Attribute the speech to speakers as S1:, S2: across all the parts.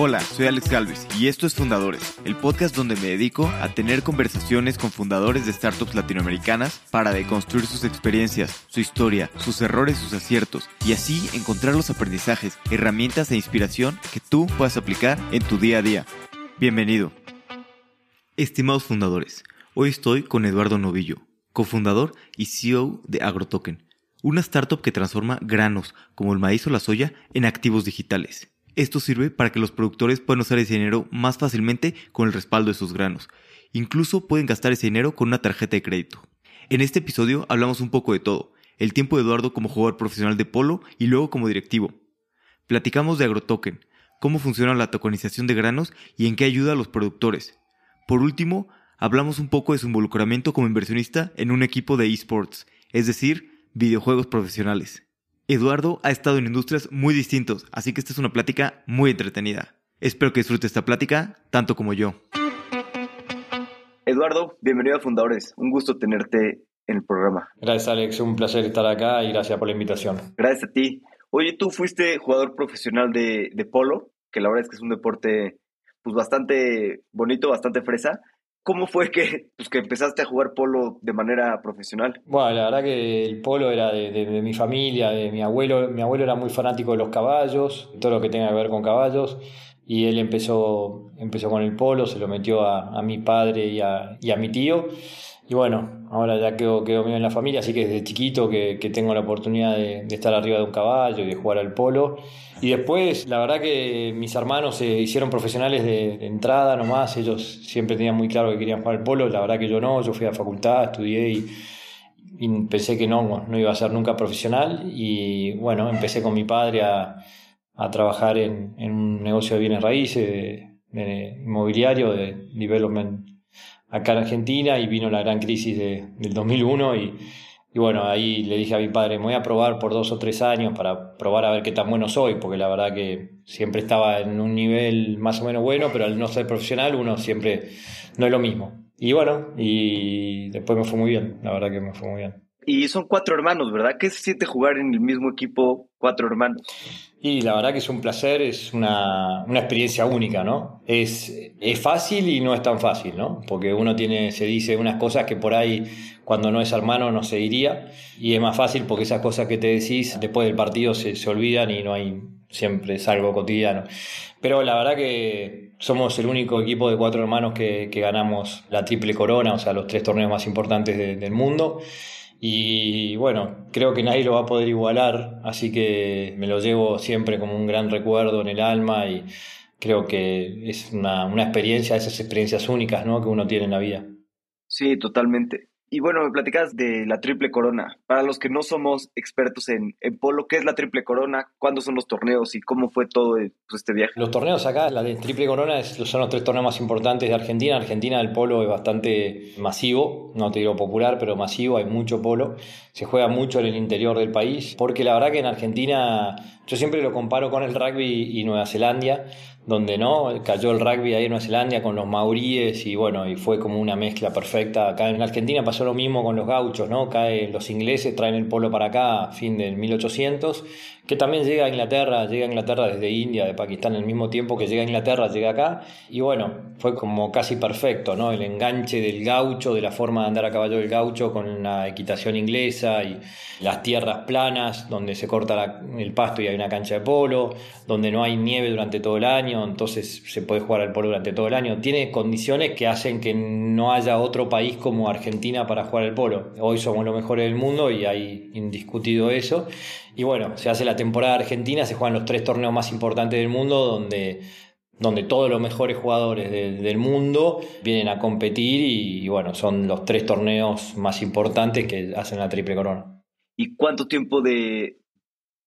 S1: Hola, soy Alex Galvez y esto es Fundadores, el podcast donde me dedico a tener conversaciones con fundadores de startups latinoamericanas para deconstruir sus experiencias, su historia, sus errores, sus aciertos y así encontrar los aprendizajes, herramientas e inspiración que tú puedas aplicar en tu día a día. Bienvenido. Estimados fundadores, hoy estoy con Eduardo Novillo, cofundador y CEO de AgroToken, una startup que transforma granos como el maíz o la soya en activos digitales. Esto sirve para que los productores puedan usar ese dinero más fácilmente con el respaldo de sus granos. Incluso pueden gastar ese dinero con una tarjeta de crédito. En este episodio hablamos un poco de todo, el tiempo de Eduardo como jugador profesional de polo y luego como directivo. Platicamos de AgroToken, cómo funciona la tokenización de granos y en qué ayuda a los productores. Por último, hablamos un poco de su involucramiento como inversionista en un equipo de esports, es decir, videojuegos profesionales. Eduardo ha estado en industrias muy distintos, así que esta es una plática muy entretenida. Espero que disfrute esta plática tanto como yo. Eduardo, bienvenido a Fundadores. Un gusto tenerte en el programa.
S2: Gracias, Alex. Un placer estar acá y gracias por la invitación.
S1: Gracias a ti. Oye, tú fuiste jugador profesional de, de polo, que la verdad es que es un deporte pues bastante bonito, bastante fresa. ¿Cómo fue que, pues, que empezaste a jugar polo de manera profesional?
S2: Bueno, la verdad que el polo era de, mi familia, de mi abuelo. Mi abuelo era muy fanático de los caballos, todo lo que tenga que ver con caballos. Y él empezó, empezó con el polo, se lo metió a, mi padre y a, y a mi tío. Y bueno, ahora ya quedo, quedo en la familia, así que desde chiquito que, tengo la oportunidad de, estar arriba de un caballo y de jugar al polo. Y después, la verdad que mis hermanos se hicieron profesionales de, entrada nomás, ellos siempre tenían muy claro que querían jugar al polo, la verdad que yo no, yo fui a facultad, estudié y, pensé que no, no iba a ser nunca profesional. Y bueno, empecé con mi padre a, trabajar en, un negocio de bienes raíces, de inmobiliario, de development acá en Argentina y vino la gran crisis de, del 2001 y, y, bueno, ahí le dije a mi padre, me voy a probar por dos o tres años para probar a ver qué tan bueno soy, porque la verdad que siempre estaba en un nivel más o menos bueno, pero al no ser profesional uno siempre no es lo mismo. Y bueno, y después me fue muy bien, la verdad que me fue muy bien.
S1: Y son cuatro hermanos, ¿verdad? ¿Qué se siente jugar en el mismo equipo cuatro hermanos?
S2: Y la verdad que es un placer, es una, una, experiencia única, ¿no? Es, es fácil y no es tan fácil, ¿no? Porque uno tiene, se dice unas cosas que por ahí cuando no es hermano no se diría, y es más fácil porque esas cosas que te decís después del partido se, se olvidan y no hay, siempre es algo cotidiano. Pero la verdad que somos el único equipo de cuatro hermanos que, que ganamos la triple corona, o sea, los tres torneos más importantes del mundo. Y bueno, creo que nadie lo va a poder igualar, así que me lo llevo siempre como un gran recuerdo en el alma y creo que es una, una experiencia, esas experiencias únicas ¿no? que uno tiene en la vida.
S1: Sí, totalmente. Y bueno, me platicas de la Triple Corona. Para los que no somos expertos en, polo, ¿qué es la Triple Corona? ¿Cuándo son los torneos y cómo fue todo pues, este viaje?
S2: Los torneos acá, la de Triple Corona son los tres torneos más importantes de Argentina. Argentina el polo es bastante masivo, no te digo popular, pero masivo, hay mucho polo. Se juega mucho en el interior del país, porque la verdad que en Argentina yo siempre lo comparo con el rugby y Nueva Zelanda donde no cayó el rugby ahí en Nueva Zelanda con los maoríes y bueno, y fue como una mezcla perfecta. Acá en Argentina pasó lo mismo con los gauchos, ¿no? Caen los ingleses, traen el polo para acá fin del 1800 que también llega a Inglaterra, llega a Inglaterra desde India, de Pakistán, al mismo tiempo que llega a Inglaterra, llega acá, y bueno, fue como casi perfecto, ¿no? El enganche del gaucho, de la forma de andar a caballo del gaucho con la equitación inglesa y las tierras planas, donde se corta el pasto y hay una cancha de polo, donde no hay nieve durante todo el año, entonces se puede jugar al polo durante todo el año. Tiene condiciones que hacen que no haya otro país como Argentina para jugar al polo. Hoy somos los mejores del mundo y hay indiscutido eso. Y bueno, se hace la temporada argentina, se juegan los tres torneos más importantes del mundo donde, donde todos los mejores jugadores del mundo vienen a competir y, bueno, son los tres torneos más importantes que hacen la triple corona.
S1: ¿Y cuánto tiempo de,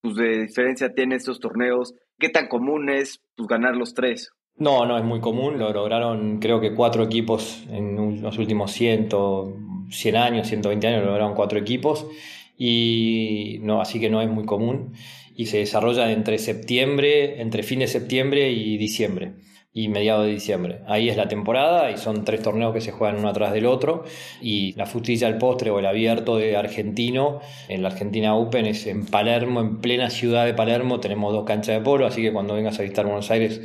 S1: pues, de diferencia tienen estos torneos? ¿Qué tan común es pues, ganar los tres?
S2: No, no es muy común, lo lograron creo que cuatro equipos en los últimos 100, 100 años, 120 años, lo lograron cuatro equipos y no, así que no es muy común y se desarrolla entre septiembre, entre fin de septiembre y diciembre y mediados de diciembre. Ahí es la temporada y son tres torneos que se juegan uno atrás del otro y la frutilla al postre o el abierto de argentino, en la Argentina Open es en Palermo, en plena ciudad de Palermo, tenemos dos canchas de polo, así que cuando vengas a visitar Buenos Aires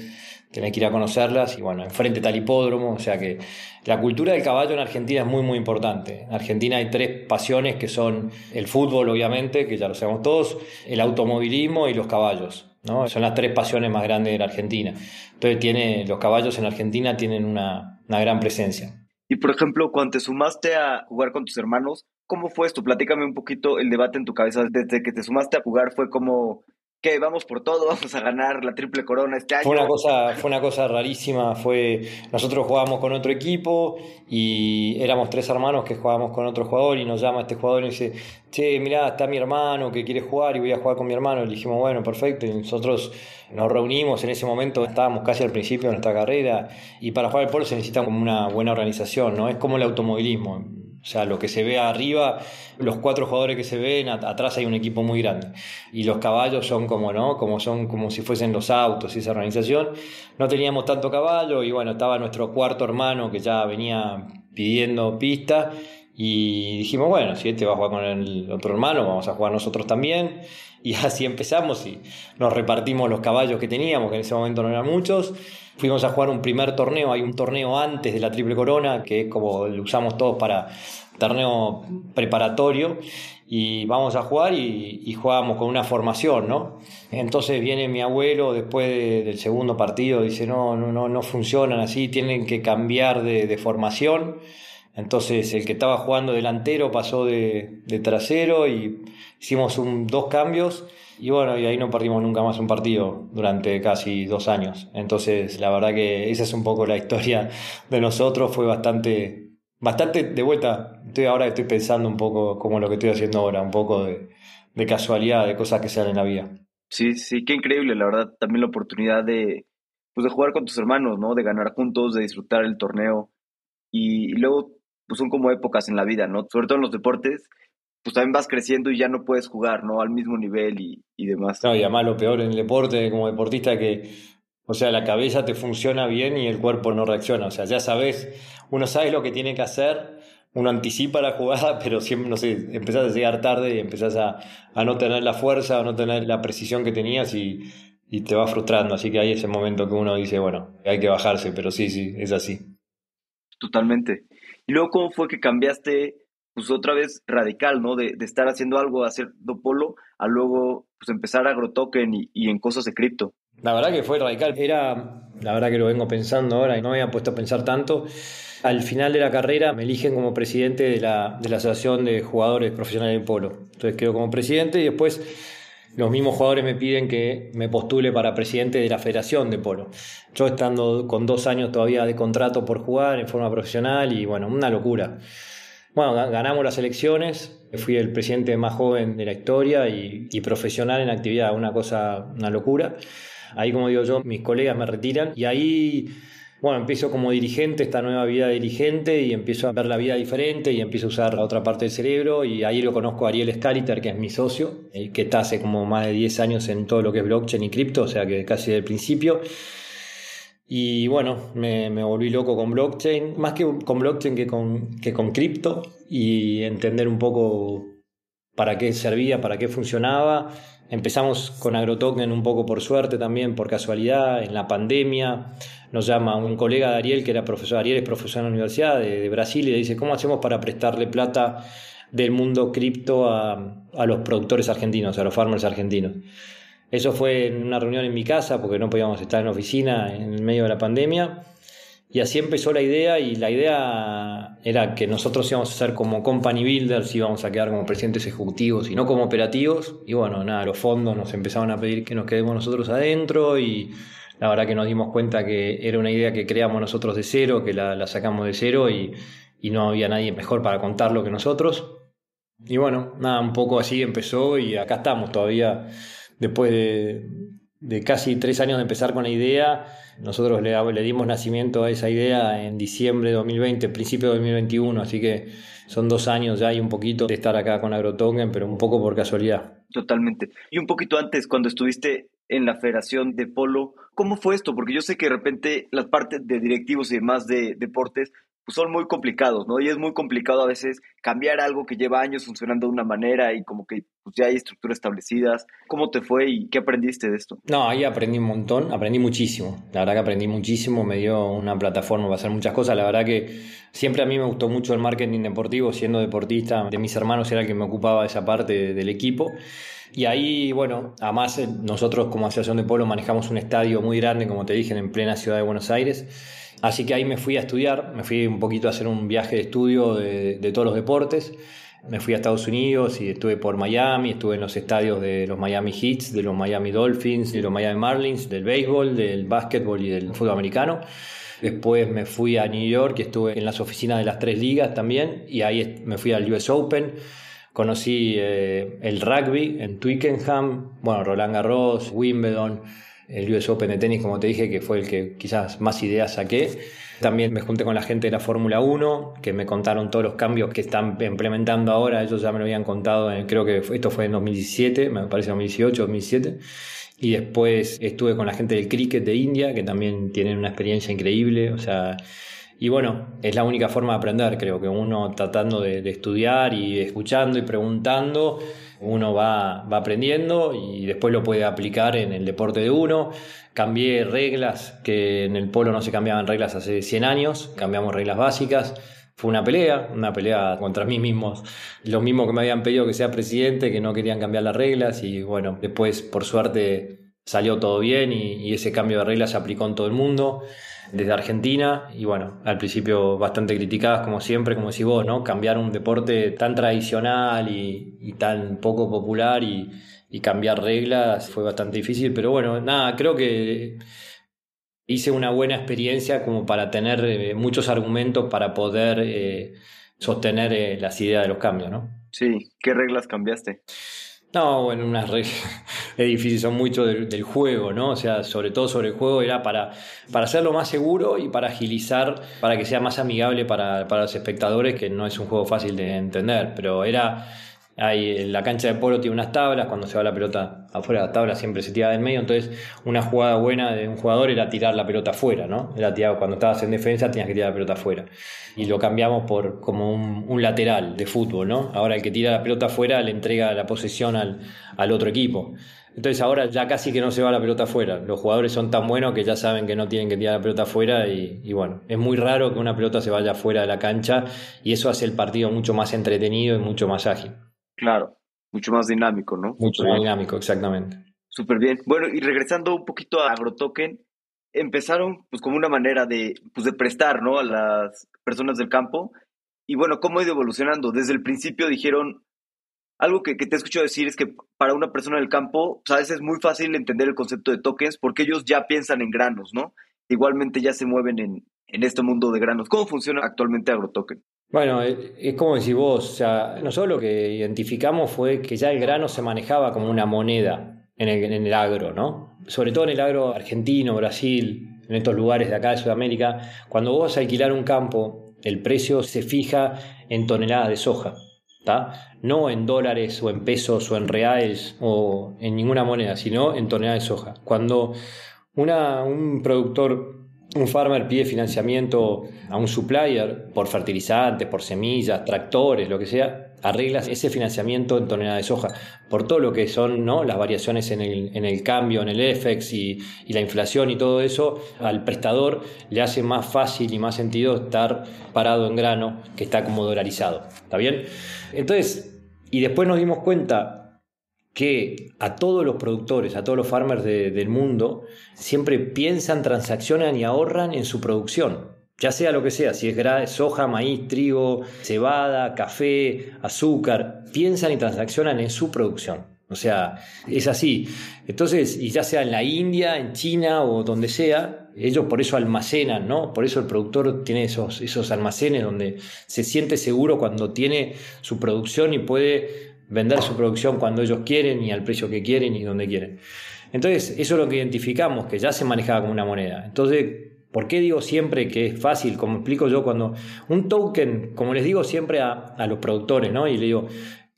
S2: tenés que ir a conocerlas y bueno, enfrente el hipódromo, o sea que la cultura del caballo en Argentina es muy muy importante. En Argentina hay tres pasiones que son el fútbol obviamente, que ya lo sabemos todos, el automovilismo y los caballos. ¿No? Son las tres pasiones más grandes de la Argentina. Entonces tiene, los caballos en Argentina tienen una, una gran presencia.
S1: Y por ejemplo, cuando te sumaste a jugar con tus hermanos, ¿cómo fue esto? Platícame un poquito el debate en tu cabeza. Desde que te sumaste a jugar fue como, que vamos por todo, vamos a ganar la triple corona este año.
S2: Fue una cosa, fue una cosa rarísima, fue nosotros jugábamos con otro equipo y éramos tres hermanos que jugábamos con otro jugador y nos llama este jugador y dice, che, mirá, está mi hermano que quiere jugar y voy a jugar con mi hermano. Y dijimos, bueno, perfecto. Y nosotros nos reunimos en ese momento, estábamos casi al principio de nuestra carrera y para jugar al polo se necesita como una buena organización, ¿no? Es como el automovilismo o sea, lo que se ve arriba, los cuatro jugadores que se ven, atrás hay un equipo muy grande. Y los caballos son como, ¿no? Como son como si fuesen los autos y esa organización. No teníamos tanto caballo y bueno, estaba nuestro cuarto hermano que ya venía pidiendo pista y dijimos, bueno, si este va a jugar con el otro hermano, vamos a jugar nosotros también. Y así empezamos y nos repartimos los caballos que teníamos, que en ese momento no eran muchos. Fuimos a jugar un primer torneo, hay un torneo antes de la Triple Corona, que es como lo usamos todos para torneo preparatorio, y vamos a jugar y, y jugábamos con una formación, ¿no? Entonces viene mi abuelo después del segundo partido, dice, no, no, no, no funcionan así, tienen que cambiar de, de formación. Entonces el que estaba jugando delantero pasó de, trasero y hicimos un, dos cambios y bueno, y ahí no perdimos nunca más un partido durante casi dos años. Entonces, la verdad que esa es un poco la historia de nosotros. Fue bastante, bastante de vuelta. Estoy ahora estoy pensando un poco como lo que estoy haciendo ahora, un poco de, casualidad, de cosas que sean en la vida.
S1: Sí, sí, qué increíble, la verdad. También la oportunidad de, pues, de jugar con tus hermanos, ¿no? De ganar juntos, de disfrutar el torneo. Y luego, pues son como épocas en la vida, ¿no? Sobre todo en los deportes pues también vas creciendo y ya no puedes jugar, ¿no? Al mismo nivel y, y demás.
S2: No, y además lo peor en el deporte, como deportista, que, o sea, la cabeza te funciona bien y el cuerpo no reacciona. O sea, ya sabes, uno sabe lo que tiene que hacer, uno anticipa la jugada, pero siempre, no sé, empezás a llegar tarde y empezás a, a no tener la fuerza, a no tener la precisión que tenías y, y te va frustrando. Así que hay ese momento que uno dice, bueno, hay que bajarse, pero sí, sí, es así.
S1: Totalmente. ¿Y luego cómo fue que cambiaste pues otra vez radical, ¿no? De, estar haciendo algo, hacer polo, a luego pues empezar agrotoken y, y en cosas de cripto.
S2: La verdad que fue radical. Era, la verdad que lo vengo pensando ahora y no me había puesto a pensar tanto. Al final de la carrera me eligen como presidente de la, de la Asociación de Jugadores Profesionales de Polo. Entonces quedo como presidente y después los mismos jugadores me piden que me postule para presidente de la Federación de Polo. Yo estando con dos años todavía de contrato por jugar en forma profesional y bueno, una locura. Bueno, ganamos las elecciones, fui el presidente más joven de la historia y, profesional en actividad, una cosa, una locura. Ahí, como digo yo, mis colegas me retiran y ahí, bueno, empiezo como dirigente, esta nueva vida de dirigente y empiezo a ver la vida diferente y empiezo a usar la otra parte del cerebro y ahí lo conozco a Ariel Scaliter, que es mi socio, que está hace como más de 10 años en todo lo que es blockchain y cripto, o sea que casi del principio. Y bueno, me, me, volví loco con blockchain, más que con blockchain que con, que con cripto, y entender un poco para qué servía, para qué funcionaba. Empezamos con AgroToken un poco por suerte también, por casualidad, en la pandemia. Nos llama un colega de Ariel, que era profesor, Ariel es profesor en la Universidad de, de Brasil, y le dice, ¿cómo hacemos para prestarle plata del mundo cripto a, a los productores argentinos, a los farmers argentinos? Eso fue en una reunión en mi casa porque no podíamos estar en oficina en el medio de la pandemia. Y así empezó la idea y la idea era que nosotros íbamos a ser como company builders, íbamos a quedar como presidentes ejecutivos y no como operativos. Y bueno, nada, los fondos nos empezaban a pedir que nos quedemos nosotros adentro y la verdad que nos dimos cuenta que era una idea que creamos nosotros de cero, que la, sacamos de cero y, y no había nadie mejor para contarlo que nosotros. Y bueno, nada, un poco así empezó y acá estamos todavía después de, casi tres años de empezar con la idea, nosotros le, le, dimos nacimiento a esa idea en diciembre de 2020, principio de 2021, así que son dos años ya y un poquito de estar acá con AgroToken, pero un poco por casualidad.
S1: Totalmente. Y un poquito antes, cuando estuviste en la Federación de Polo, ¿cómo fue esto? Porque yo sé que de repente las partes de directivos y demás de deportes pues, son muy complicados, ¿no? Y es muy complicado a veces cambiar algo que lleva años funcionando de una manera y como que pues, ya hay estructuras establecidas. ¿Cómo te fue y qué aprendiste de esto?
S2: No, ahí aprendí un montón, aprendí muchísimo. La verdad que aprendí muchísimo, me dio una plataforma para hacer muchas cosas. La verdad que siempre a mí me gustó mucho el marketing deportivo, siendo deportista, de mis hermanos era el que me ocupaba esa parte del equipo. Y ahí, bueno, además eh, nosotros como Asociación de Polo manejamos un estadio muy grande, como te dije, en plena ciudad de Buenos Aires. Así que ahí me fui a estudiar, me fui un poquito a hacer un viaje de estudio de, todos los deportes. Me fui a Estados Unidos y estuve por Miami, estuve en los estadios de los Miami Heats, de los Miami Dolphins, de los Miami Marlins, del béisbol, del básquetbol y del fútbol americano. Después me fui a New York y estuve en las oficinas de las tres ligas también y ahí me fui al US Open. Conocí eh, el rugby en Twickenham, bueno, Roland Garros, Wimbledon, el US Open de tenis, como te dije, que fue el que quizás más ideas saqué. También me junté con la gente de la Fórmula 1, que me contaron todos los cambios que están implementando ahora. Ellos ya me lo habían contado, creo que esto fue en 2017, me parece 2018, 2007. Y después estuve con la gente del cricket de India, que también tienen una experiencia increíble. O sea, y bueno, es la única forma de aprender, creo que uno tratando de, estudiar y escuchando y preguntando, uno va, va, aprendiendo y después lo puede aplicar en el deporte de uno. Cambié reglas que en el polo no se cambiaban reglas hace 100 años, cambiamos reglas básicas. Fue una pelea, una pelea contra mí mismos, los mismos que me habían pedido que sea presidente, que no querían cambiar las reglas y bueno, después por suerte salió todo bien y, y ese cambio de reglas se aplicó en todo el mundo desde Argentina y bueno, al principio bastante criticadas como siempre, como decís vos, ¿no? Cambiar un deporte tan tradicional y, tan poco popular y, cambiar reglas fue bastante difícil, pero bueno, nada, creo que hice una buena experiencia como para tener eh, muchos argumentos para poder eh, sostener eh, las ideas de los cambios, ¿no?
S1: Sí, ¿qué reglas cambiaste?
S2: No, bueno, unas reglas son mucho del, juego, ¿no? O sea, sobre todo sobre el juego era para, para hacerlo más seguro y para agilizar, para que sea más amigable para, para los espectadores, que no es un juego fácil de entender, pero era la cancha de polo tiene unas tablas, cuando se va la pelota afuera de la tabla siempre se tira del medio, entonces una jugada buena de un jugador era tirar la pelota afuera, ¿no? Era tirar, cuando estabas en defensa tenías que tirar la pelota afuera. Y lo cambiamos por como un, lateral de fútbol, ¿no? Ahora el que tira la pelota afuera le entrega la posesión al, al otro equipo. Entonces ahora ya casi que no se va la pelota afuera. Los jugadores son tan buenos que ya saben que no tienen que tirar la pelota afuera y, y, bueno, es muy raro que una pelota se vaya afuera de la cancha y eso hace el partido mucho más entretenido y mucho más ágil.
S1: Claro, mucho más dinámico, ¿no?
S2: Mucho más dinámico, exactamente.
S1: Súper bien. Bueno, y regresando un poquito a AgroToken, empezaron pues como una manera de, pues, de prestar, ¿no? A las personas del campo. Y bueno, ¿cómo ha ido evolucionando? Desde el principio dijeron, algo que, que te escucho decir es que para una persona del campo, pues, a veces es muy fácil entender el concepto de tokens porque ellos ya piensan en granos, ¿no? Igualmente ya se mueven en, en este mundo de granos. ¿Cómo funciona actualmente AgroToken?
S2: Bueno, eh, es como decís vos, o sea, nosotros lo que identificamos fue que ya el grano se manejaba como una moneda en el, en el agro, ¿no? Sobre todo en el agro argentino, Brasil, en estos lugares de acá de Sudamérica, cuando vos vas a alquilar un campo, el precio se fija en toneladas de soja, ¿tá? no en dólares o en pesos o en reales o en ninguna moneda, sino en toneladas de soja. Cuando una, un productor un farmer pide financiamiento a un supplier por fertilizantes, por semillas, tractores, lo que sea, arreglas ese financiamiento en tonelada de soja, por todo lo que son ¿no? las variaciones en el, en el cambio, en el FX y, y, la inflación y todo eso, al prestador le hace más fácil y más sentido estar parado en grano que está como dolarizado. ¿Está bien? Entonces, y después nos dimos cuenta que a todos los productores, a todos los farmers del mundo, siempre piensan, transaccionan y ahorran en su producción. Ya sea lo que sea, si es soja, maíz, trigo, cebada, café, azúcar, piensan y transaccionan en su producción. O sea, es así. Entonces, y ya sea en la India, en China o donde sea, ellos por eso almacenan, ¿no? Por eso el productor tiene esos, esos almacenes donde se siente seguro cuando tiene su producción y puede vender su producción cuando ellos quieren y al precio que quieren y donde quieren. Entonces, eso es lo que identificamos, que ya se manejaba como una moneda. Entonces, ¿por qué digo siempre que es fácil? Como explico yo cuando un token, como les digo siempre a, los productores, ¿no? Y le digo,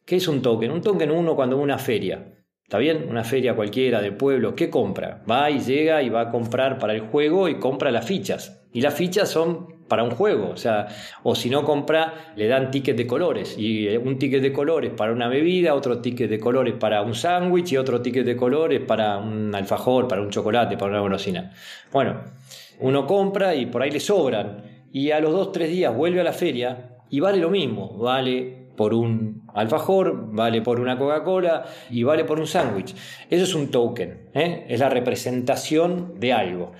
S2: ¿qué es un token? Un token uno cuando a una feria. ¿Está bien? Una feria cualquiera del pueblo, ¿qué compra? Va y llega y va a comprar para el juego y compra las fichas. Y las fichas son para un juego, o sea, o si no compra, le dan tickets de colores, y un ticket de colores para una bebida, otro ticket de colores para un sándwich y otro ticket de colores para un alfajor, para un chocolate, para una golosina. Bueno, uno compra y por ahí le sobran, y a los dos, tres días vuelve a la feria y vale lo mismo, vale por un alfajor, vale por una Coca-Cola y vale por un sándwich. Eso es un token, ¿eh? es la representación de algo.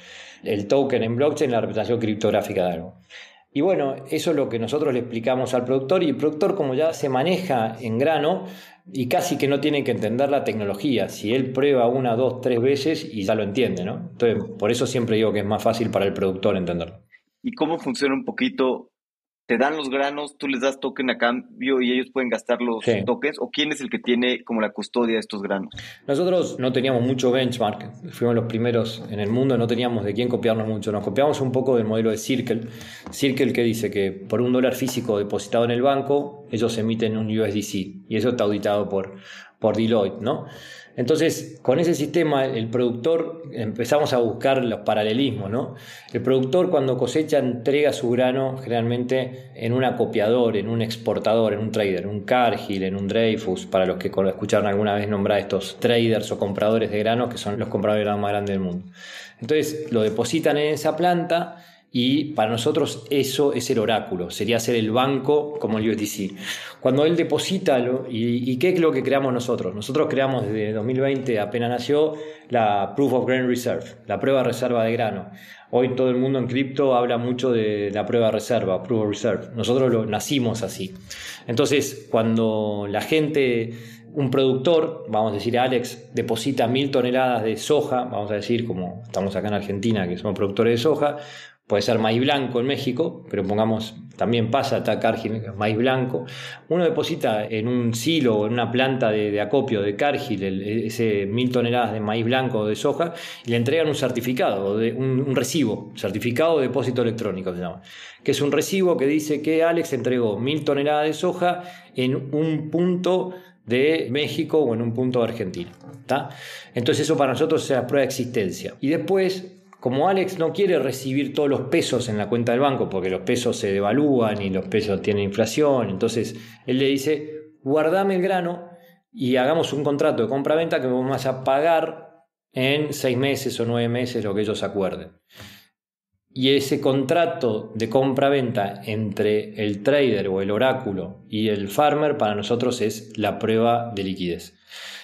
S2: El token en blockchain la representación criptográfica de algo. Y bueno, eso es lo que nosotros le explicamos al productor y el productor como ya se maneja en grano y casi que no tiene que entender la tecnología, si él prueba una, dos, tres veces y ya lo entiende, ¿no? Entonces, por eso siempre digo que es más fácil para el productor entenderlo.
S1: ¿Y cómo funciona un poquito te dan los granos, tú les das token a cambio y ellos pueden gastar los tokens? ¿O quién es el que tiene como la custodia de estos granos?
S2: Nosotros no teníamos mucho benchmark, fuimos los primeros en el mundo, no teníamos de quién copiarnos mucho. Nos copiamos un poco del modelo de Circle. Circle que dice que por un dólar físico depositado en el banco, ellos emiten un USDC y eso está auditado por, por Deloitte, ¿no? Entonces, con ese sistema, el productor empezamos a buscar los paralelismos, ¿no? El productor cuando cosecha entrega su grano generalmente en un acopiador, en un exportador, en un trader, en un Cargill, en un Dreyfus, para los que escucharon alguna vez nombrar estos traders o compradores de grano, que son los compradores de grano más grandes del mundo. Entonces, lo depositan en esa planta y para nosotros eso es el oráculo, sería ser el banco como el USDC. Cuando él deposita, y, qué es lo que creamos nosotros? Nosotros creamos desde 2020, apenas nació, la Proof of Grain Reserve, la prueba reserva de grano. Hoy todo el mundo en cripto habla mucho de la prueba reserva, Proof of Reserve. Nosotros lo nacimos así. Entonces, cuando la gente un productor, vamos a decir Alex, deposita mil toneladas de soja, vamos a decir, como estamos acá en Argentina, que somos productores de soja, puede ser maíz blanco en México, pero pongamos, también pasa acá maíz blanco. Uno deposita en un silo o en una planta de, acopio de Cargill ese mil toneladas de maíz blanco o de soja y le entregan un certificado, un, recibo, certificado de depósito electrónico que es un recibo que dice que Alex entregó mil toneladas de soja en un punto de México o en un punto de Argentina. Entonces eso para nosotros es la prueba de existencia. Y después como Alex no quiere recibir todos los pesos en la cuenta del banco porque los pesos se devalúan y los pesos tienen inflación, entonces él le dice, guardame el grano y hagamos un contrato de compra-venta que vamos a pagar en seis meses o nueve meses, lo que ellos acuerden. Y ese contrato de compra-venta entre el trader o el oráculo y el farmer para nosotros es la prueba de liquidez.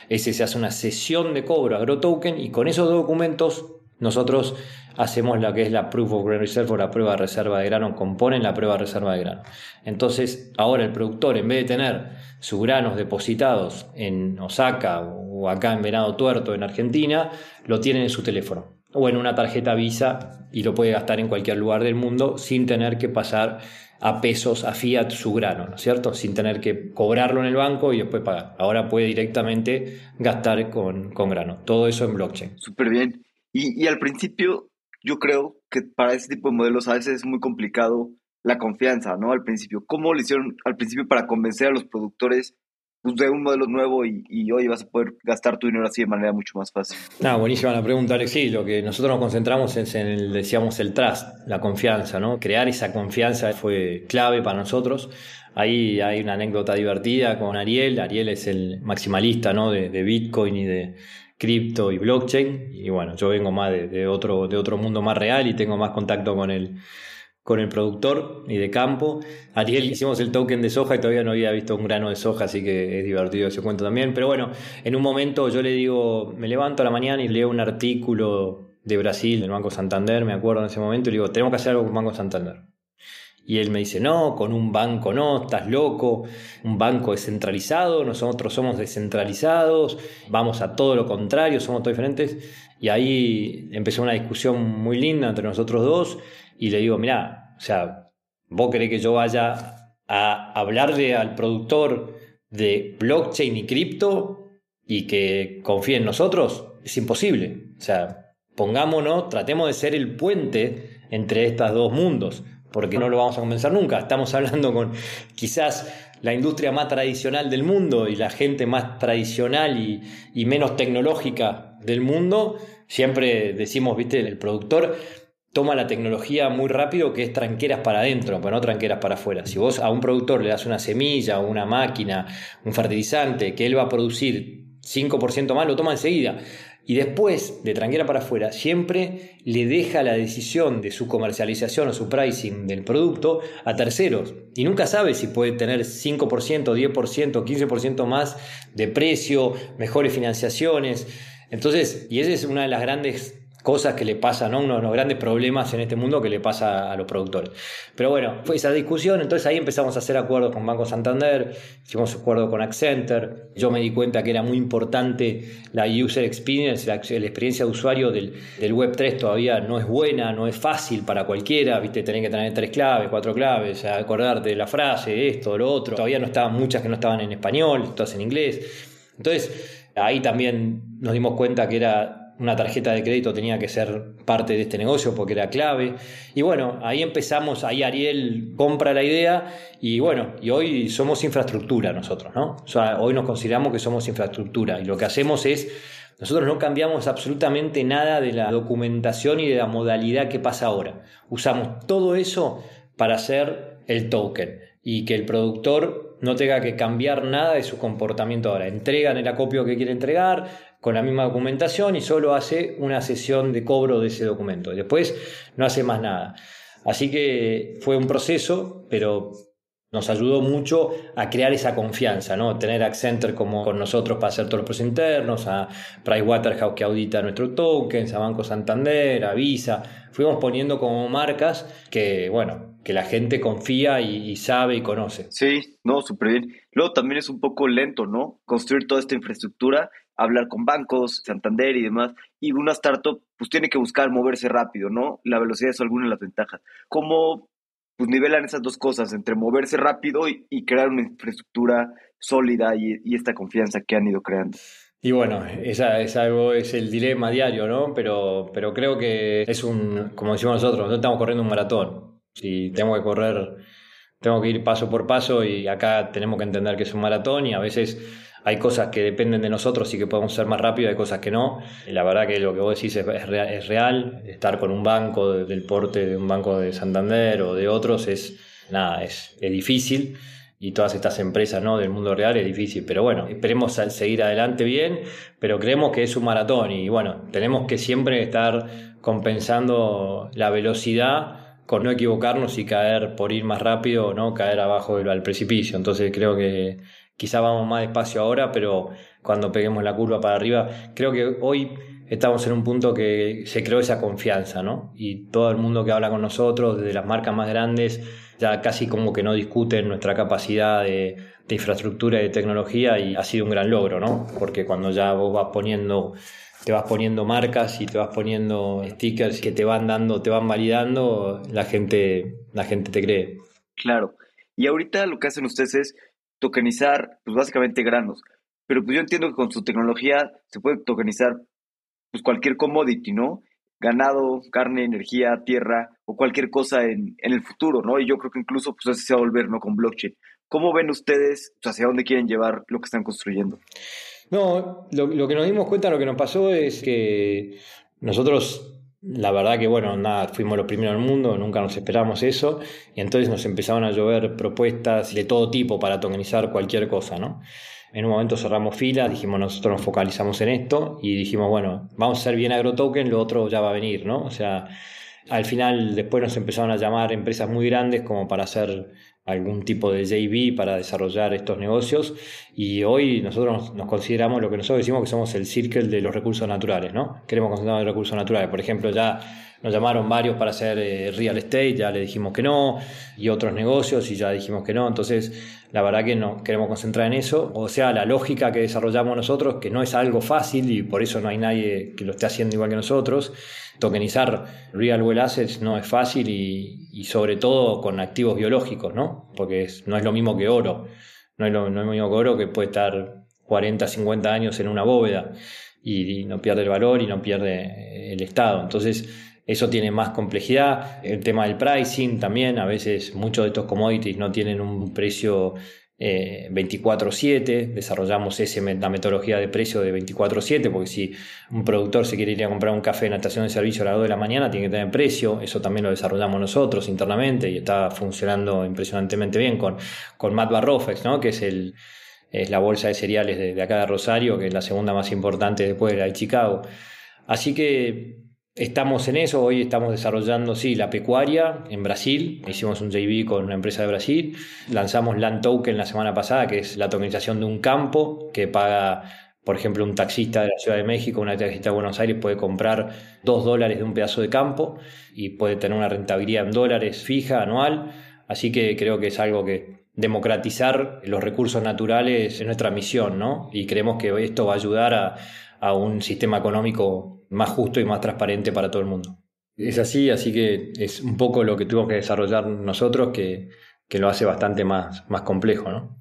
S2: Ese se hace una sesión de cobro agrotoken y con esos documentos nosotros hacemos lo que es la Proof of Grain Reserve o la prueba de reserva de grano, componen la prueba de reserva de grano. Entonces, ahora el productor, en vez de tener sus granos depositados en Osaka o acá en Venado Tuerto, en Argentina, lo tiene en su teléfono o en una tarjeta Visa y lo puede gastar en cualquier lugar del mundo sin tener que pasar a pesos, a fiat su grano, ¿no es cierto? Sin tener que cobrarlo en el banco y después pagar. Ahora puede directamente gastar con, con grano. Todo eso en blockchain.
S1: Súper bien. Y, al principio, yo creo que para ese tipo de modelos a veces es muy complicado la confianza, ¿no? Al principio. ¿Cómo le hicieron al principio para convencer a los productores pues, de un modelo nuevo y, hoy vas a poder gastar tu dinero así de manera mucho más fácil?
S2: No, buenísima la pregunta, Alex. Lo que nosotros nos concentramos es en, el, decíamos, el trust, la confianza, ¿no? Crear esa confianza fue clave para nosotros. Ahí hay una anécdota divertida con Ariel. Ariel es el maximalista, ¿no? de Bitcoin y de cripto y blockchain. Y bueno, yo vengo más de, otro, de otro mundo más real y tengo más contacto con el, con el productor y de campo. Ariel hicimos el token de soja y todavía no había visto un grano de soja, así que es divertido ese cuento también. Pero bueno, en un momento yo le digo, me levanto a la mañana y leo un artículo de Brasil, del Banco Santander, me acuerdo en ese momento, y le digo, tenemos que hacer algo con Banco Santander. Y él me dice, no, con un banco no, estás loco, un banco descentralizado, nosotros somos descentralizados, vamos a todo lo contrario, somos todos diferentes. Y ahí empezó una discusión muy linda entre nosotros dos y le digo, mira, o sea, vos querés que yo vaya a hablarle al productor de blockchain y cripto y que confíe en nosotros, es imposible. O sea, pongámonos, tratemos de ser el puente entre estos dos mundos porque no lo vamos a convencer nunca. Estamos hablando con quizás la industria más tradicional del mundo y la gente más tradicional y, menos tecnológica del mundo. Siempre decimos, viste, el productor toma la tecnología muy rápido que es tranqueras para adentro, pero no tranqueras para afuera. Si vos a un productor le das una semilla, una máquina, un fertilizante que él va a producir 5% más, lo toma enseguida. Y después, de tranquera para afuera, siempre le deja la decisión de su comercialización o su pricing del producto a terceros. Y nunca sabe si puede tener 5%, 10%, 15% más de precio, mejores financiaciones. Entonces, y esa es una de las grandes cosas que le pasan, ¿no? uno de los grandes problemas en este mundo que le pasa a los productores. Pero bueno, fue esa discusión, entonces ahí empezamos a hacer acuerdos con Banco Santander, hicimos acuerdo con Accenter, yo me di cuenta que era muy importante la user experience, la, experiencia de usuario del, del, Web3 todavía no es buena, no es fácil para cualquiera, viste, tenés que tener tres claves, cuatro claves, acordarte de la frase, esto, lo otro, todavía no estaban muchas que no estaban en español, todas en inglés. Entonces, ahí también nos dimos cuenta que era una tarjeta de crédito tenía que ser parte de este negocio porque era clave. Y bueno, ahí empezamos, ahí Ariel compra la idea y bueno, y hoy somos infraestructura nosotros, ¿no? O sea, hoy nos consideramos que somos infraestructura y lo que hacemos es, nosotros no cambiamos absolutamente nada de la documentación y de la modalidad que pasa ahora. Usamos todo eso para hacer el token y que el productor no tenga que cambiar nada de su comportamiento ahora. Entregan el acopio que quiere entregar, con la misma documentación y solo hace una sesión de cobro de ese documento. Después no hace más nada. Así que fue un proceso, pero nos ayudó mucho a crear esa confianza, ¿no? Tener Accenture como con nosotros para hacer todos los procesos internos, a Pricewaterhouse que audita nuestros tokens, a Banco Santander, a Visa. Fuimos poniendo como marcas que, bueno, que la gente confía y, y sabe y conoce.
S1: Sí, no, súper bien. Luego también es un poco lento, ¿no? Construir toda esta infraestructura hablar con bancos, Santander y demás, y una startup pues tiene que buscar moverse rápido, ¿no? La velocidad es alguna de las ventajas. ¿Cómo pues nivelan esas dos cosas entre moverse rápido y, crear una infraestructura sólida y, esta confianza que han ido creando?
S2: Y bueno, esa es algo, es el dilema diario, ¿no? Pero, pero creo que es un, como decimos nosotros, no estamos corriendo un maratón. Si tengo que correr, tengo que ir paso por paso y acá tenemos que entender que es un maratón y a veces hay cosas que dependen de nosotros y que podemos ser más rápido, hay cosas que no. La verdad que lo que vos decís es, real, Estar con un banco del porte de un banco de Santander o de otros es, nada, es, difícil y todas estas empresas ¿no? del mundo real es difícil. Pero bueno, esperemos seguir adelante bien, pero creemos que es un maratón y bueno, tenemos que siempre estar compensando la velocidad con no equivocarnos y caer por ir más rápido no caer abajo del, precipicio. Entonces creo que Quizá vamos más despacio ahora, pero cuando peguemos la curva para arriba, creo que hoy estamos en un punto que se creó esa confianza, ¿no? Y todo el mundo que habla con nosotros, desde las marcas más grandes, ya casi como que no discuten nuestra capacidad de, infraestructura y de tecnología y ha sido un gran logro, ¿no? Porque cuando ya vos vas poniendo te vas poniendo marcas y te vas poniendo stickers que te van dando, te van validando, la gente, la gente te cree.
S1: Claro. Y ahorita lo que hacen ustedes es tokenizar, pues básicamente granos. Pero pues yo entiendo que con su tecnología se puede tokenizar pues cualquier commodity, ¿no? Ganado, carne, energía, tierra o cualquier cosa en, en el futuro, ¿no? Y yo creo que incluso pues así se va a volver, ¿no? Con blockchain. ¿Cómo ven ustedes pues, hacia dónde quieren llevar lo que están construyendo?
S2: No, lo, lo que nos dimos cuenta, lo que nos pasó es que nosotros la verdad que, bueno, nada, fuimos los primeros del mundo, nunca nos esperamos eso, y entonces nos empezaron a llover propuestas de todo tipo para tokenizar cualquier cosa, ¿no? En un momento cerramos filas, dijimos nosotros nos focalizamos en esto y dijimos, bueno, vamos a ser bien agrotoken, lo otro ya va a venir, ¿no? O sea, al final después nos empezaron a llamar empresas muy grandes como para hacer algún tipo de JV para desarrollar estos negocios y hoy nosotros nos, consideramos lo que nosotros decimos que somos el circle de los recursos naturales, ¿no? Queremos concentrarnos en recursos naturales. Por ejemplo, ya nos llamaron varios para hacer eh, real estate, ya le dijimos que no, y otros negocios y ya dijimos que no. Entonces, la verdad que no queremos concentrar en eso. O sea, la lógica que desarrollamos nosotros, que no es algo fácil y por eso no hay nadie que lo esté haciendo igual que nosotros, tokenizar real world assets no es fácil y, sobre todo con activos biológicos, ¿no? Porque no es lo mismo que oro. No es, lo, mismo que oro que puede estar 40, 50 años en una bóveda y, no pierde el valor y no pierde el estado. Entonces, eso tiene más complejidad. El tema del pricing también, a veces muchos de estos commodities no tienen un precio 24/7, eh, desarrollamos ese, la metodología de precio de 24/7, porque si un productor se quiere ir a comprar un café en la estación de servicio a las 2 de la mañana, tiene que tener precio, eso también lo desarrollamos nosotros internamente y está funcionando impresionantemente bien con, con Matt ¿no? que es, el, es la bolsa de cereales de, de acá de Rosario, que es la segunda más importante después de la de Chicago. Así que Estamos en eso, hoy estamos desarrollando, sí, la pecuaria en Brasil, hicimos un JV con una empresa de Brasil, lanzamos Land Token la semana pasada, que es la tokenización de un campo que paga, por ejemplo, un taxista de la Ciudad de México, una taxista de Buenos Aires puede comprar dos dólares de un pedazo de campo y puede tener una rentabilidad en dólares fija anual, así que creo que es algo que democratizar los recursos naturales es nuestra misión, ¿no? Y creemos que esto va a ayudar a, a un sistema económico más justo y más transparente para todo el mundo. Es así, así que es un poco lo que tuvimos que desarrollar nosotros que, que lo hace bastante más, más complejo, ¿no?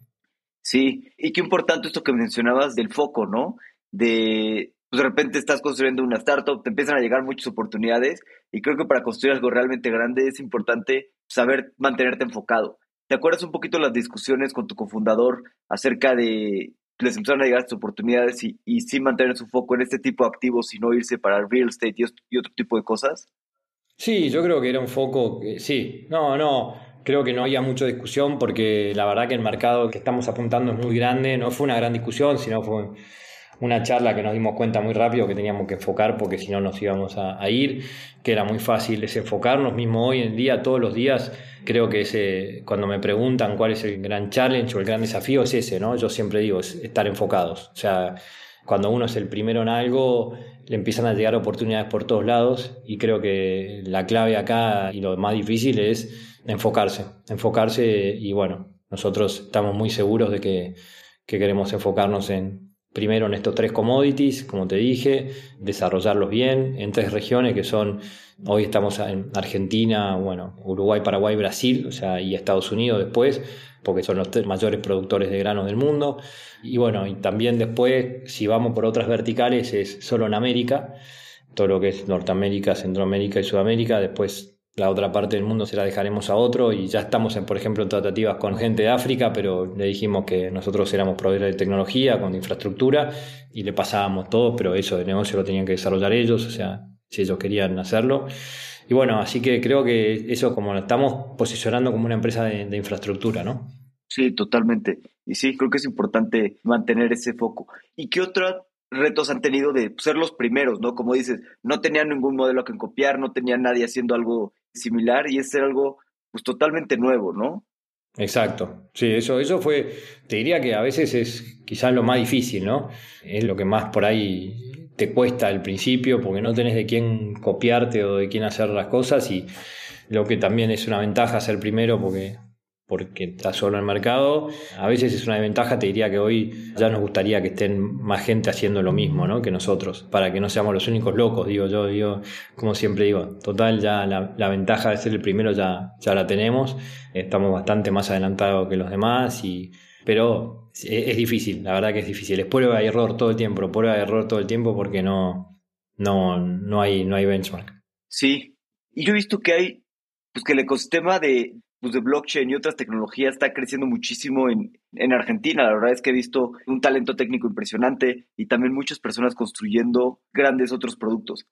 S1: Sí, y qué importante esto que mencionabas del foco, ¿no? De, pues de repente estás construyendo una startup, te empiezan a llegar muchas oportunidades y creo que para construir algo realmente grande es importante saber mantenerte enfocado. ¿Te acuerdas un poquito las discusiones con tu cofundador acerca de les empezaron a llegar estas oportunidades y, y sí mantener su foco en este tipo de activos y no irse para real estate y, otro tipo de cosas?
S2: Sí, yo creo que era un foco, sí, no, no, creo que no había mucha discusión porque la verdad que el mercado que estamos apuntando es muy grande, no fue una gran discusión, sino fue una charla que nos dimos cuenta muy rápido que teníamos que enfocar porque si no nos íbamos a, ir, que era muy fácil desenfocarnos, mismo hoy en día, todos los días, creo que ese, cuando me preguntan cuál es el gran challenge o el gran desafío es ese, ¿no? Yo siempre digo, es estar enfocados, o sea, cuando uno es el primero en algo, le empiezan a llegar oportunidades por todos lados y creo que la clave acá y lo más difícil es enfocarse, enfocarse y bueno, nosotros estamos muy seguros de que, que queremos enfocarnos en, primero en estos tres commodities, como te dije, desarrollarlos bien en tres regiones que son, hoy estamos en Argentina, bueno, Uruguay, Paraguay, Brasil, o sea, y Estados Unidos después, porque son los tres mayores productores de granos del mundo. Y bueno, y también después, si vamos por otras verticales, es solo en América, todo lo que es Norteamérica, Centroamérica y Sudamérica, después la otra parte del mundo se la dejaremos a otro y ya estamos, en, por ejemplo, en tratativas con gente de África, pero le dijimos que nosotros éramos proveedores de tecnología, con infraestructura y le pasábamos todo, pero eso de negocio lo tenían que desarrollar ellos, o sea, si ellos querían hacerlo. Y bueno, así que creo que eso como lo estamos posicionando como una empresa de, de infraestructura, ¿no?
S1: Sí, totalmente. Y sí, creo que es importante mantener ese foco. ¿Y qué otra retos han tenido de ser los primeros, ¿no? Como dices, no tenían ningún modelo que copiar, no tenían nadie haciendo algo similar y es algo pues totalmente nuevo, ¿no?
S2: Exacto. Sí, eso, eso fue, te diría que a veces es quizás lo más difícil, ¿no? Es lo que más por ahí te cuesta al principio porque no tenés de quién copiarte o de quién hacer las cosas y lo que también es una ventaja ser primero porque porque está solo en el mercado. A veces es una desventaja, te diría que hoy ya nos gustaría que estén más gente haciendo lo mismo que nosotros, para que no seamos los únicos locos, digo yo, digo, como siempre digo, total, ya la, ventaja de ser el primero ya, ya la tenemos, estamos bastante más adelantados que los demás, y, pero es, difícil, la verdad que es difícil, es prueba y error todo el tiempo, prueba y error todo el tiempo porque no, no, no, hay, no hay benchmark.
S1: Sí, y yo he visto que hay, pues que el ecosistema de, pues, de blockchain y otras tecnologías está creciendo muchísimo en, en Argentina. La verdad es que he visto un talento técnico impresionante y también muchas personas construyendo grandes otros productos.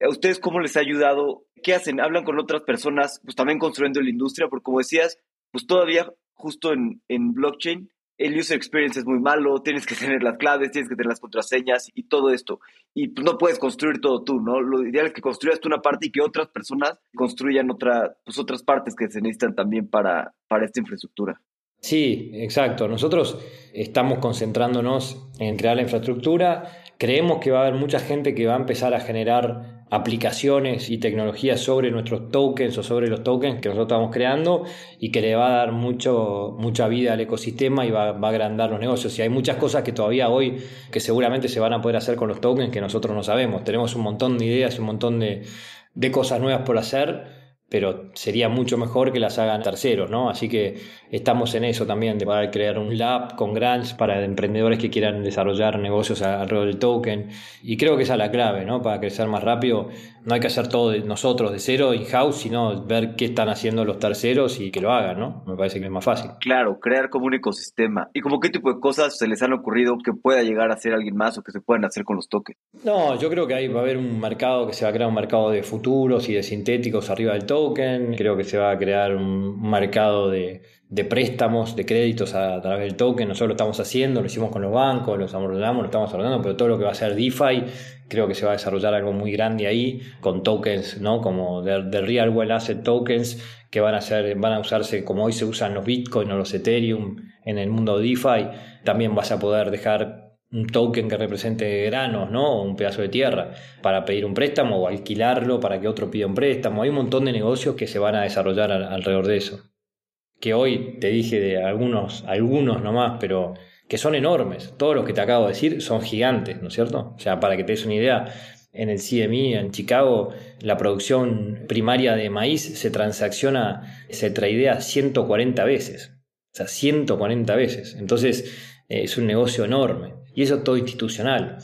S1: ¿A ustedes cómo les ha ayudado? ¿Qué hacen? ¿Hablan con otras personas? Pues también construyendo la industria, porque como decías, pues todavía justo en, en blockchain el user experience es muy malo, tienes que tener las claves, tienes que tener las contraseñas y todo esto. Y pues, no puedes construir todo tú, ¿no? Lo ideal es que construyas tú una parte y que otras personas construyan otra, pues, otras partes que se necesitan también para, para esta infraestructura.
S2: Sí, exacto. Nosotros estamos concentrándonos en crear la infraestructura. Creemos que va a haber mucha gente que va a empezar a generar aplicaciones y tecnologías sobre nuestros tokens o sobre los tokens que nosotros estamos creando y que le va a dar mucho, mucha vida al ecosistema y va, va, a agrandar los negocios. Y hay muchas cosas que todavía hoy que seguramente se van a poder hacer con los tokens que nosotros no sabemos. Tenemos un montón de ideas un montón de, de cosas nuevas por hacer, pero sería mucho mejor que las hagan terceros, ¿no? Así que estamos en eso también, de poder crear un lab con grants para emprendedores que quieran desarrollar negocios alrededor del token. Y creo que esa es la clave, ¿no? Para crecer más rápido, no hay que hacer todo de nosotros de cero, in-house, sino ver qué están haciendo los terceros y que lo hagan, ¿no? Me parece que es más fácil.
S1: Claro, crear como un ecosistema. ¿Y como qué tipo de cosas se les han ocurrido que pueda llegar a hacer alguien más o que se puedan hacer con los tokens?
S2: No, yo creo que ahí va a haber un mercado que se va a crear un mercado de futuros y de sintéticos arriba del token creo que se va a crear un mercado de, préstamos, de créditos a, través del token, nosotros lo estamos haciendo, lo hicimos con los bancos, los lo estamos abordando, pero todo lo que va a ser DeFi, creo que se va a desarrollar algo muy grande ahí, con tokens, ¿no? Como de, Real World Asset Tokens, que van a, ser, van a usarse como hoy se usan los Bitcoin o los Ethereum en el mundo DeFi, también vas a poder dejar un token que represente granos, ¿no? O un pedazo de tierra para pedir un préstamo o alquilarlo para que otro pida un préstamo. Hay un montón de negocios que se van a desarrollar alrededor de eso. Que hoy te dije de algunos, algunos nomás, pero que son enormes. Todos los que te acabo de decir son gigantes, ¿no es cierto? O sea, para que te des una idea, en el CME en Chicago, la producción primaria de maíz se transacciona, se tradea 140 veces. O sea, 140 veces. Entonces, es un negocio enorme. Y eso todo institucional.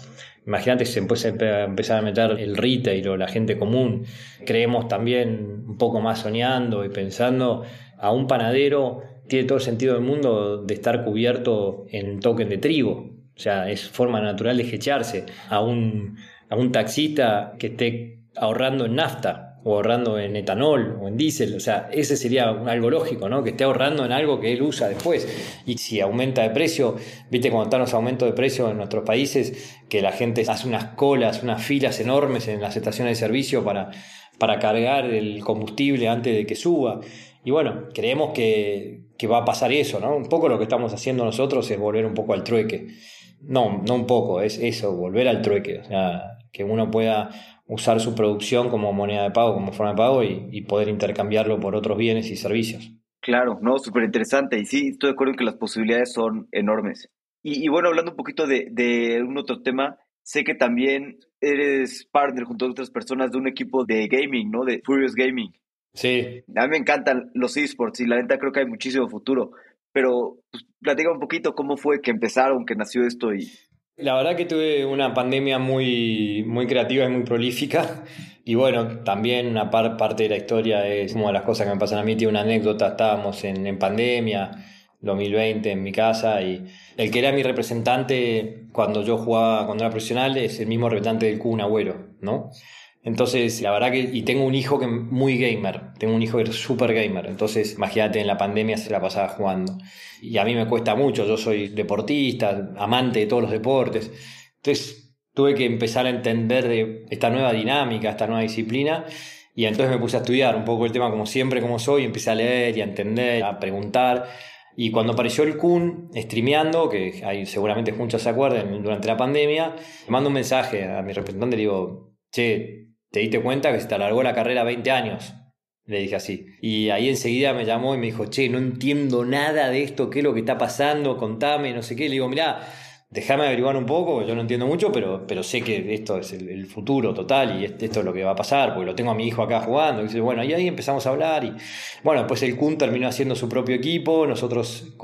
S2: Imagínate si se empieza a empezar a meter el retail o la gente común. Creemos también, un poco más soñando y pensando, a un panadero tiene todo el sentido del mundo de estar cubierto en token de trigo. O sea, es forma natural de hecharse. A un, a un taxista que esté ahorrando en nafta o ahorrando en etanol o en diésel. O sea, ese sería algo lógico, ¿no? Que esté ahorrando en algo que él usa después. Y si aumenta de precio, viste cuando están los aumentos de precio en nuestros países, que la gente hace unas colas, unas filas enormes en las estaciones de servicio para, para cargar el combustible antes de que suba. Y bueno, creemos que, que va a pasar eso, ¿no? Un poco lo que estamos haciendo nosotros es volver un poco al trueque. No, no un poco, es eso, volver al trueque. O sea, que uno pueda usar su producción como moneda de pago, como forma de pago y, poder intercambiarlo por otros bienes y servicios.
S1: Claro, no, súper interesante. Y sí, estoy de acuerdo en que las posibilidades son enormes. Y, bueno, hablando un poquito de, de, un otro tema, sé que también eres partner junto a otras personas de un equipo de gaming, ¿no? De Furious Gaming.
S2: Sí.
S1: A mí me encantan los esports y la neta creo que hay muchísimo futuro. Pero pues, platica un poquito cómo fue que empezaron, que nació esto y,
S2: la verdad que tuve una pandemia muy, muy creativa y muy prolífica. Y bueno, también una parte de la historia es como las cosas que me pasan a mí. Tiene una anécdota, estábamos en, en pandemia, 2020, en mi casa, y el que era mi representante cuando yo jugaba, cuando era profesional, es el mismo representante del Kun Agüero, ¿no? Entonces, la verdad que, y tengo un hijo que muy gamer, tengo un hijo que es súper gamer, entonces imagínate, en la pandemia se la pasaba jugando. Y a mí me cuesta mucho, yo soy deportista, amante de todos los deportes. Entonces, tuve que empezar a entender de esta nueva dinámica, esta nueva disciplina, y entonces me puse a estudiar un poco el tema como siempre, como soy, empecé a leer y a entender, a preguntar. Y cuando apareció el Kun streameando, que hay, seguramente muchos se acuerden, durante la pandemia, mando un mensaje a mi representante y digo, che, ¿te diste cuenta que se te alargó la carrera 20 años? Le dije así. Y ahí enseguida me llamó y me dijo, che, no entiendo nada de esto, qué es lo que está pasando, contame, no sé qué. Le digo, mirá, déjame averiguar un poco, yo no entiendo mucho, pero, pero sé que esto es el, futuro total y esto es lo que va a pasar, porque lo tengo a mi hijo acá jugando. Y bueno, y ahí empezamos a hablar y bueno, pues el Kun terminó haciendo su propio equipo, nosotros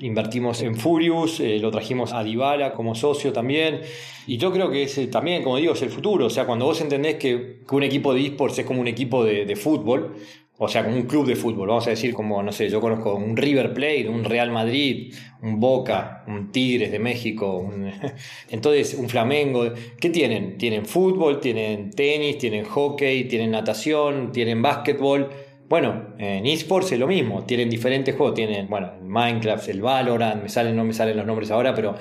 S2: invertimos en Furious, eh, lo trajimos a Dybala como socio también. Y yo creo que es eh, también, como digo, es el futuro. O sea, cuando vos entendés que, un equipo de esports es como un equipo de, de fútbol, o sea, como un club de fútbol, vamos a decir como, no sé, yo conozco un River Plate, un Real Madrid, un Boca, un Tigres de México, entonces un Flamengo. ¿Qué tienen? Tienen fútbol, tienen tenis, tienen hockey, tienen natación, tienen básquetbol. Bueno, en esports es lo mismo, tienen diferentes juegos, tienen, bueno, Minecraft, el Valorant, me salen, no me salen los nombres ahora, pero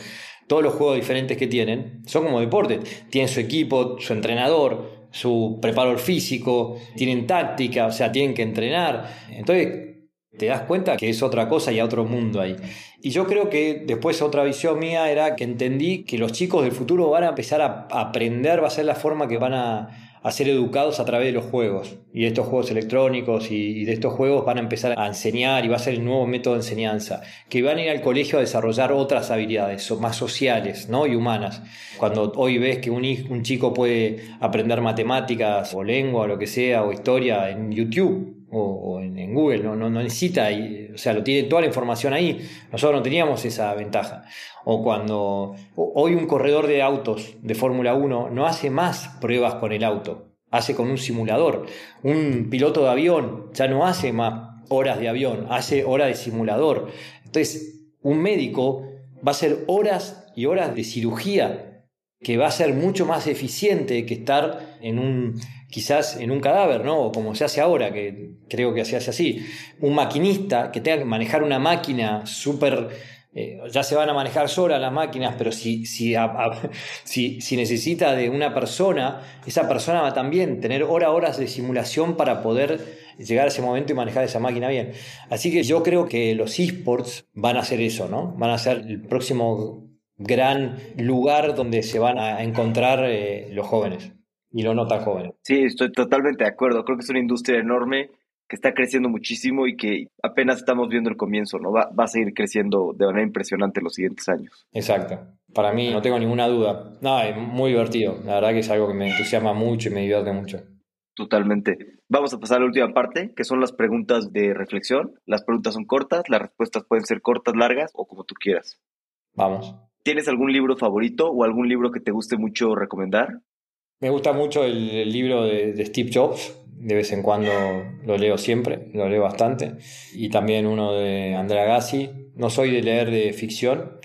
S2: todos los juegos diferentes que tienen son como deportes. Tienen su equipo, su entrenador, su preparo físico, tienen táctica, o sea, tienen que entrenar. Entonces, te das cuenta que es otra cosa y otro mundo ahí. Y yo creo que después otra visión mía era que entendí que los chicos del futuro van a empezar a aprender, va a ser la forma que van a, a ser educados a través de los juegos y de estos juegos electrónicos y, de estos juegos van a empezar a enseñar y va a ser el nuevo método de enseñanza, que van a ir al colegio a desarrollar otras habilidades más sociales ¿no? y humanas. Cuando hoy ves que un, un chico puede aprender matemáticas o lengua o lo que sea o historia en YouTube o, en, Google, no, no, necesita, o sea, lo tiene toda la información ahí. Nosotros no teníamos esa ventaja. O cuando hoy un corredor de autos de Fórmula 1 no hace más pruebas con el auto, hace con un simulador. Un piloto de avión ya no hace más horas de avión, hace horas de simulador. Entonces, un médico va a hacer horas y horas de cirugía que va a ser mucho más eficiente que estar en un quizás en un cadáver, ¿no? O como se hace ahora, que creo que se hace así. Un maquinista que tenga que manejar una máquina súper eh, ya se van a manejar solas las máquinas, pero si, si, si, necesita de una persona, esa persona va también tener horas horas de simulación para poder llegar a ese momento y manejar esa máquina bien. Así que yo creo que los esports van a hacer eso, ¿no? Van a ser el próximo gran lugar donde se van a encontrar eh, los jóvenes y los no tan jóvenes.
S1: Sí, estoy totalmente de acuerdo. Creo que es una industria enorme que está creciendo muchísimo y que apenas estamos viendo el comienzo, ¿no? Va, va a seguir creciendo de manera impresionante en los siguientes años.
S2: Exacto. Para mí no tengo ninguna duda. No, es muy divertido. La verdad que es algo que me entusiasma mucho y me divierte mucho.
S1: Totalmente. Vamos a pasar a la última parte, que son las preguntas de reflexión. Las preguntas son cortas, las respuestas pueden ser cortas, largas o como tú quieras.
S2: Vamos.
S1: ¿Tienes algún libro favorito o algún libro que te guste mucho recomendar?
S2: Me gusta mucho el, libro de, Steve Jobs, de vez en cuando lo leo siempre, lo leo bastante. Y también uno de Andrea Gassi. No soy de leer de ficción,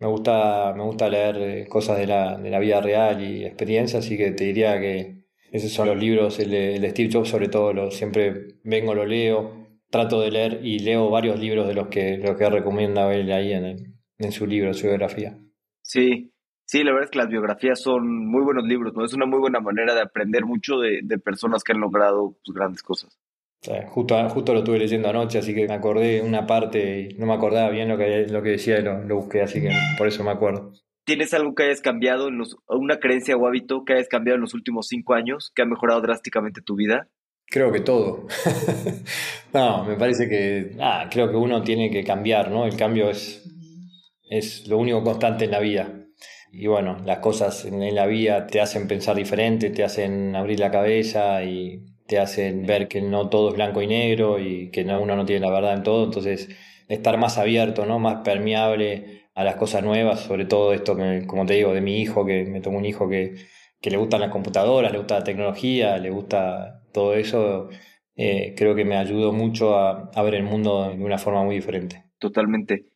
S2: me gusta, me gusta leer cosas de la, de la vida real y experiencia, así que te diría que esos son los libros, el de, Steve Jobs sobre todo, lo, siempre vengo, lo leo, trato de leer y leo varios libros de los que, los que recomienda él ahí en, en su libro, su biografía.
S1: Sí, Sí, la verdad es que las biografías son muy buenos libros, ¿no? Es una muy buena manera de aprender mucho de, personas que han logrado pues, grandes cosas.
S2: justo, justo lo estuve leyendo anoche, así que me acordé una parte y no me acordaba bien lo que, lo que decía y lo, busqué, así que por eso me acuerdo.
S1: ¿Tienes algo que hayas cambiado, en los, una creencia o hábito que hayas cambiado en los últimos cinco años que ha mejorado drásticamente tu vida?
S2: Creo que todo. no, me parece que, ah, creo que uno tiene que cambiar, ¿no? El cambio es, es lo único constante en la vida y bueno, las cosas en la vida te hacen pensar diferente, te hacen abrir la cabeza y te hacen ver que no todo es blanco y negro y que uno no tiene la verdad en todo, entonces estar más abierto, ¿no? más permeable a las cosas nuevas, sobre todo esto que, como te digo, de mi hijo, que me tomo un hijo que, que le gustan las computadoras, le gusta la tecnología, le gusta todo eso, eh, creo que me ayudó mucho a ver el mundo de una forma muy diferente.
S1: Totalmente.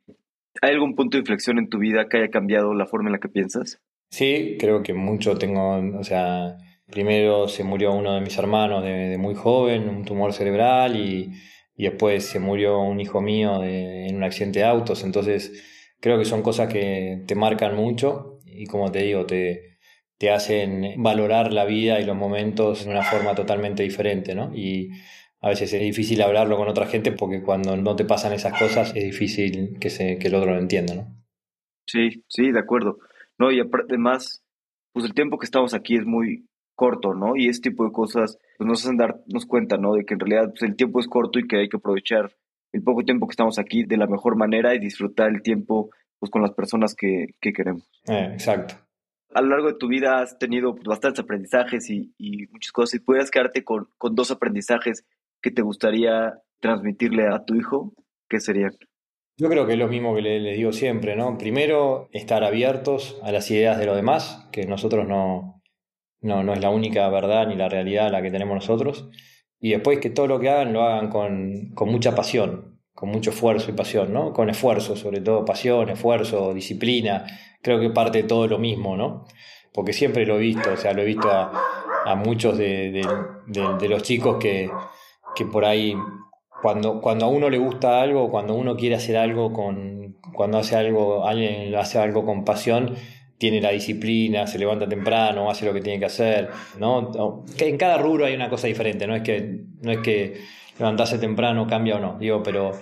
S1: ¿Hay algún punto de inflexión en tu vida que haya cambiado la forma en la que piensas?
S2: Sí, creo que mucho tengo, o sea, primero se murió uno de mis hermanos de, muy joven, un tumor cerebral, y, después se murió un hijo mío en un accidente de autos, entonces creo que son cosas que te marcan mucho y como te digo, te, te hacen valorar la vida y los momentos de una forma totalmente diferente, ¿no? Y a veces es difícil hablarlo con otra gente porque cuando no te pasan esas cosas es difícil que, se, que el otro lo entienda, ¿no?
S1: Sí, sí, de acuerdo. No, y además, pues el tiempo que estamos aquí es muy corto, ¿no? Y ese tipo de cosas pues nos hacen darnos cuenta, ¿no? De que en realidad pues, el tiempo es corto y que hay que aprovechar el poco tiempo que estamos aquí de la mejor manera y disfrutar el tiempo pues con las personas que, que queremos.
S2: Eh, exacto.
S1: A lo largo de tu vida has tenido pues, bastantes aprendizajes y, y muchas cosas. Si pudieras quedarte con, con dos aprendizajes que te gustaría transmitirle a tu hijo, ¿qué serían?
S2: Yo creo que es lo mismo que le, digo siempre, ¿no? Primero, estar abiertos a las ideas de los demás, que nosotros no, no, no es la única verdad ni la realidad la que tenemos nosotros. Y después que todo lo que hagan lo hagan con, con mucha pasión, con mucho esfuerzo y pasión, ¿no? Con esfuerzo, sobre todo pasión, esfuerzo, disciplina. Creo que parte de todo lo mismo, ¿no? Porque siempre lo he visto, o sea, lo he visto a, a muchos de, de los chicos que, que por ahí cuando, cuando a uno le gusta algo, cuando uno quiere hacer algo con, cuando hace algo, alguien hace algo con pasión, tiene la disciplina, se levanta temprano, hace lo que tiene que hacer, ¿no? En cada rubro hay una cosa diferente, no es que, no es que levantarse temprano cambia o no, digo, pero,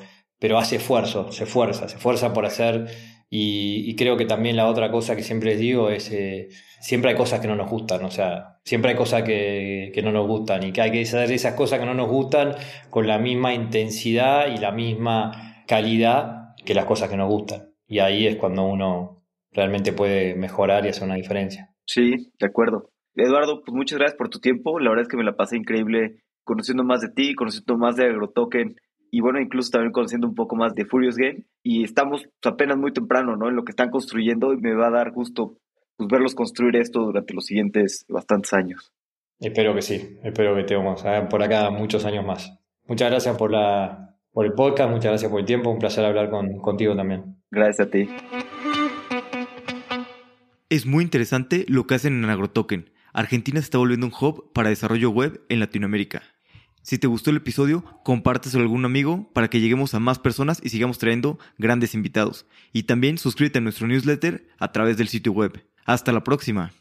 S2: pero hace esfuerzo, se esfuerza, se esfuerza por hacer y, creo que también la otra cosa que siempre les digo es, eh, siempre hay cosas que no nos gustan, o sea, siempre hay cosas que, que, no nos gustan y que hay que hacer esas cosas que no nos gustan con la misma intensidad y la misma calidad que las cosas que nos gustan. Y ahí es cuando uno realmente puede mejorar y hacer una diferencia.
S1: Sí, de acuerdo. Eduardo, pues muchas gracias por tu tiempo. La verdad es que me la pasé increíble conociendo más de ti, conociendo más de AgroToken y bueno, incluso también conociendo un poco más de Furious Game. Y estamos apenas muy temprano, ¿no? En lo que están construyendo y me va a dar gusto pues, verlos construir esto durante los siguientes bastantes años.
S2: Espero que sí, espero que tengamos por acá muchos años más. Muchas gracias por, la, por el podcast, muchas gracias por el tiempo, un placer hablar con, contigo también.
S1: Gracias a ti.
S3: Es muy interesante lo que hacen en AgroToken. Argentina se está volviendo un hub para desarrollo web en Latinoamérica. Si te gustó el episodio, compárteselo a algún amigo para que lleguemos a más personas y sigamos trayendo grandes invitados. Y también suscríbete a nuestro newsletter a través del sitio web. Hasta la próxima.